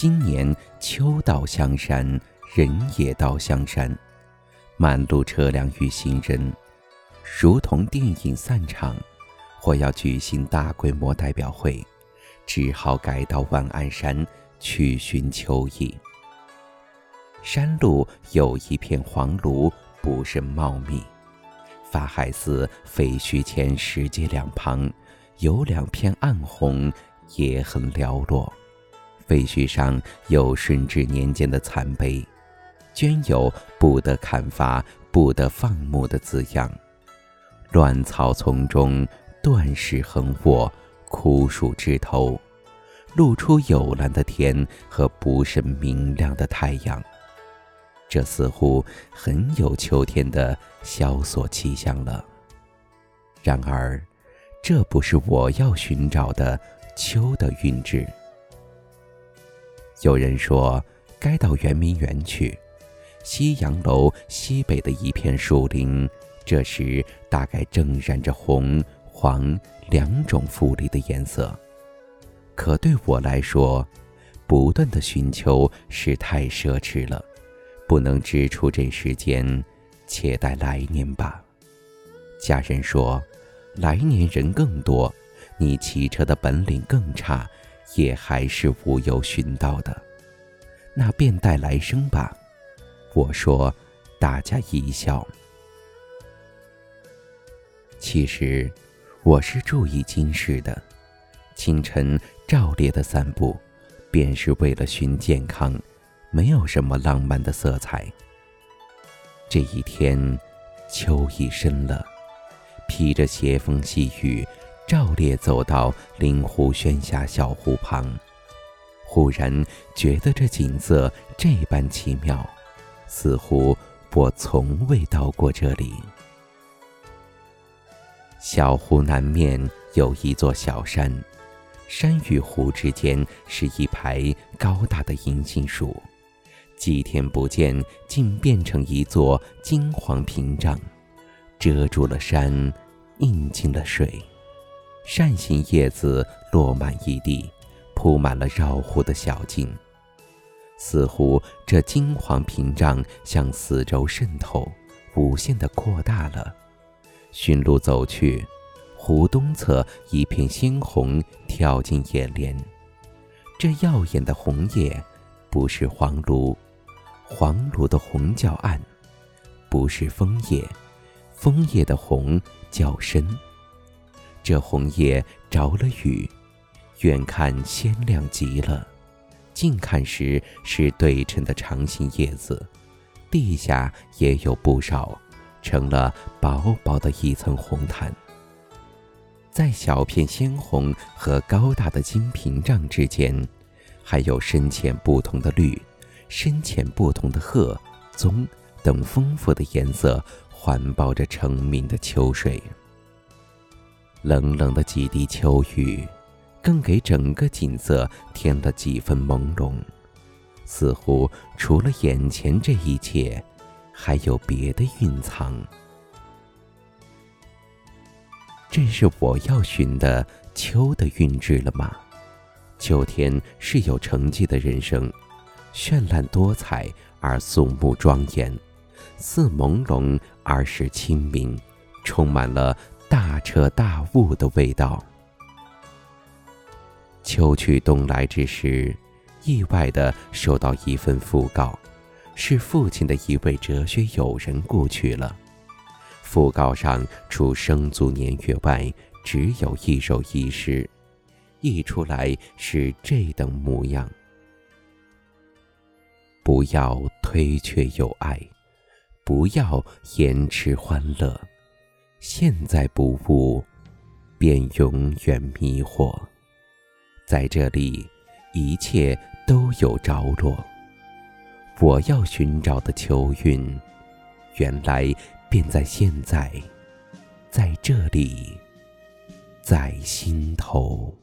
今年秋到香山，人也到香山，满路车辆与行人，如同电影散场，或要举行大规模代表会，只好改到万安山去寻秋意。山路有一片黄芦，不甚茂密；法海寺废墟前石阶两旁，有两片暗红，也很寥落。废墟上有顺治年间的残碑，镌有“不得砍伐，不得放牧”的字样。乱草丛中，断石横卧，枯树枝头，露出幽蓝的天和不甚明亮的太阳。这似乎很有秋天的萧索气象了。然而，这不是我要寻找的秋的韵致。有人说，该到圆明园去。西洋楼西北的一片树林，这时大概正染着红、黄两种富丽的颜色。可对我来说，不断的寻求是太奢侈了，不能支出这时间，且待来年吧。家人说，来年人更多，你骑车的本领更差。也还是无有寻到的，那便待来生吧。我说，大家一笑。其实，我是注意今世的。清晨照烈的散步，便是为了寻健康，没有什么浪漫的色彩。这一天，秋意深了，披着斜风细雨。照烈走到灵湖轩下小湖旁，忽然觉得这景色这般奇妙，似乎我从未到过这里。小湖南面有一座小山，山与湖之间是一排高大的银杏树，几天不见，竟变成一座金黄屏障，遮住了山，映进了水。扇形叶子落满一地，铺满了绕湖的小径。似乎这金黄屏障向四周渗透，无限的扩大了。寻路走去，湖东侧一片鲜红跳进眼帘。这耀眼的红叶，不是黄芦，黄芦的红较暗；不是枫叶，枫叶的红较深。这红叶着了雨，远看鲜亮极了，近看时是对称的长形叶子，地下也有不少，成了薄薄的一层红毯。在小片鲜红和高大的金屏障之间，还有深浅不同的绿、深浅不同的褐、棕等丰富的颜色，环抱着澄明的秋水。冷冷的几滴秋雨，更给整个景色添了几分朦胧，似乎除了眼前这一切，还有别的蕴藏。这是我要寻的秋的韵致了吗？秋天是有成绩的人生，绚烂多彩而肃穆庄严，似朦胧而是清明，充满了。大彻大悟的味道。秋去冬来之时，意外的收到一份讣告，是父亲的一位哲学友人故去了。讣告上除生卒年月外，只有一首遗诗，译出来是这等模样：不要推却友爱，不要延迟欢乐。现在不悟，便永远迷惑。在这里，一切都有着落。我要寻找的秋韵，原来便在现在，在这里，在心头。